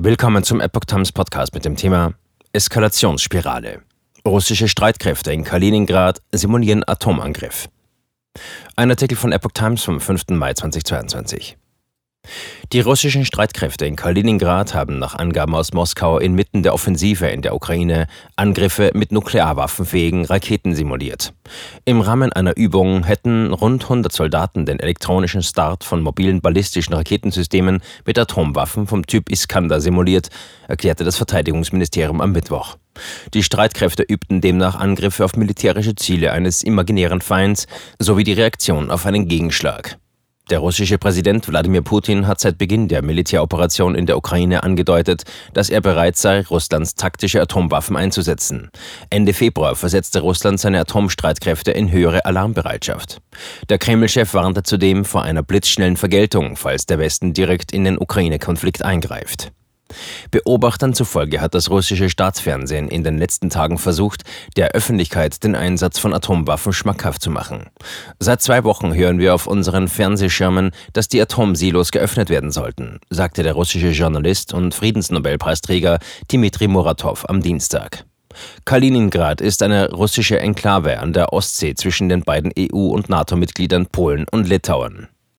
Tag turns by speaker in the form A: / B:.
A: Willkommen zum Epoch Times Podcast mit dem Thema Eskalationsspirale. Russische Streitkräfte in Kaliningrad simulieren Atomangriff. Ein Artikel von Epoch Times vom 5. Mai 2022. Die russischen Streitkräfte in Kaliningrad haben nach Angaben aus Moskau inmitten der Offensive in der Ukraine Angriffe mit nuklearwaffenfähigen Raketen simuliert. Im Rahmen einer Übung hätten rund 100 Soldaten den elektronischen Start von mobilen ballistischen Raketensystemen mit Atomwaffen vom Typ Iskander simuliert, erklärte das Verteidigungsministerium am Mittwoch. Die Streitkräfte übten demnach Angriffe auf militärische Ziele eines imaginären Feinds sowie die Reaktion auf einen Gegenschlag. Der russische Präsident Wladimir Putin hat seit Beginn der Militäroperation in der Ukraine angedeutet, dass er bereit sei, Russlands taktische Atomwaffen einzusetzen. Ende Februar versetzte Russland seine Atomstreitkräfte in höhere Alarmbereitschaft. Der Kreml-Chef warnte zudem vor einer blitzschnellen Vergeltung, falls der Westen direkt in den Ukraine-Konflikt eingreift. Beobachtern zufolge hat das russische Staatsfernsehen in den letzten Tagen versucht, der Öffentlichkeit den Einsatz von Atomwaffen schmackhaft zu machen. Seit zwei Wochen hören wir auf unseren Fernsehschirmen, dass die Atomsilos geöffnet werden sollten, sagte der russische Journalist und Friedensnobelpreisträger Dmitri Muratov am Dienstag. Kaliningrad ist eine russische Enklave an der Ostsee zwischen den beiden EU- und NATO-Mitgliedern Polen und Litauen.